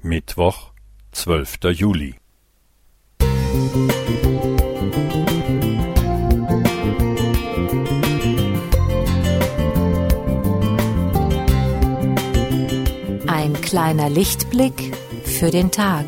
Mittwoch, zwölfter Juli. Ein kleiner Lichtblick für den Tag.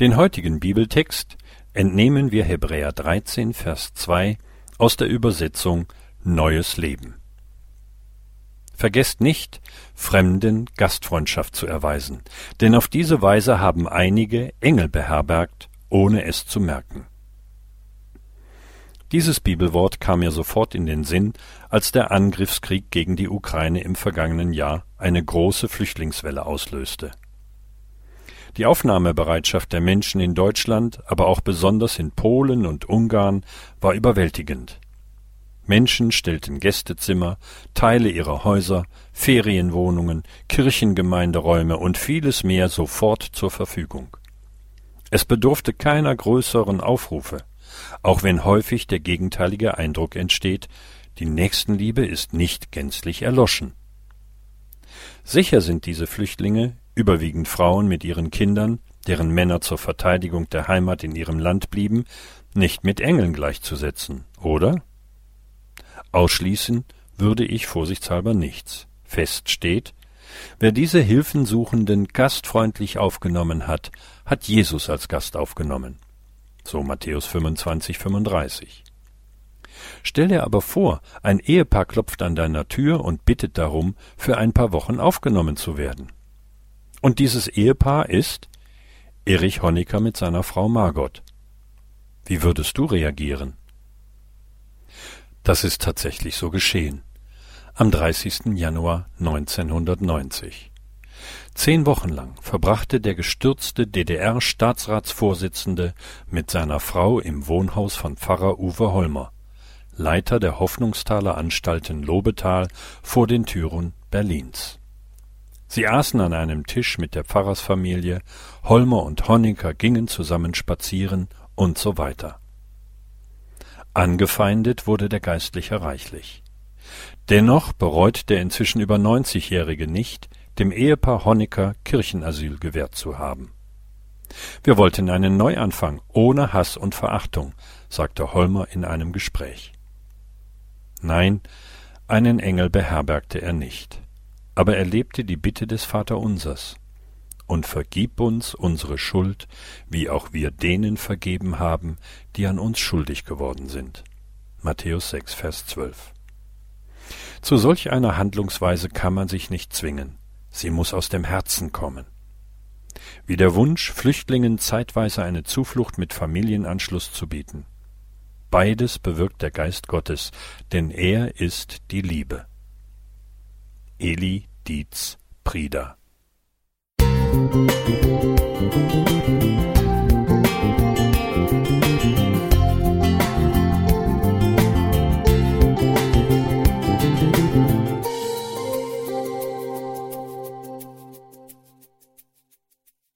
Den heutigen Bibeltext entnehmen wir Hebräer 13, Vers 2 aus der Übersetzung Neues Leben. Vergesst nicht, Fremden Gastfreundschaft zu erweisen, denn auf diese Weise haben einige Engel beherbergt, ohne es zu merken. Dieses Bibelwort kam mir sofort in den Sinn, als der Angriffskrieg gegen die Ukraine im vergangenen Jahr eine große Flüchtlingswelle auslöste. Die Aufnahmebereitschaft der Menschen in Deutschland, aber auch besonders in Polen und Ungarn war überwältigend. Menschen stellten Gästezimmer, Teile ihrer Häuser, Ferienwohnungen, Kirchengemeinderäume und vieles mehr sofort zur Verfügung. Es bedurfte keiner größeren Aufrufe, auch wenn häufig der gegenteilige Eindruck entsteht, die Nächstenliebe ist nicht gänzlich erloschen. Sicher sind diese Flüchtlinge überwiegend Frauen mit ihren Kindern, deren Männer zur Verteidigung der Heimat in ihrem Land blieben, nicht mit Engeln gleichzusetzen, oder? Ausschließen würde ich vorsichtshalber nichts. Fest steht, wer diese Hilfensuchenden gastfreundlich aufgenommen hat, hat Jesus als Gast aufgenommen. So Matthäus 25, 35. Stell dir aber vor, ein Ehepaar klopft an deiner Tür und bittet darum, für ein paar Wochen aufgenommen zu werden. Und dieses Ehepaar ist Erich Honecker mit seiner Frau Margot. Wie würdest du reagieren? Das ist tatsächlich so geschehen. Am 30. Januar 1990. Zehn Wochen lang verbrachte der gestürzte DDR-Staatsratsvorsitzende mit seiner Frau im Wohnhaus von Pfarrer Uwe Holmer, Leiter der Hoffnungstaler Anstalten Lobetal vor den Türen Berlins. Sie aßen an einem Tisch mit der Pfarrersfamilie, Holmer und Honecker gingen zusammen spazieren und so weiter. Angefeindet wurde der Geistliche reichlich. Dennoch bereut der inzwischen über 90-Jährige nicht, dem Ehepaar Honecker Kirchenasyl gewährt zu haben. Wir wollten einen Neuanfang ohne Hass und Verachtung, sagte Holmer in einem Gespräch. Nein, einen Engel beherbergte er nicht aber er lebte die Bitte des Vaterunsers. Und vergib uns unsere Schuld, wie auch wir denen vergeben haben, die an uns schuldig geworden sind. Matthäus 6, Vers 12. Zu solch einer Handlungsweise kann man sich nicht zwingen. Sie muss aus dem Herzen kommen. Wie der Wunsch, Flüchtlingen zeitweise eine Zuflucht mit Familienanschluss zu bieten. Beides bewirkt der Geist Gottes, denn er ist die Liebe. Eli Dietz Prieder. Musik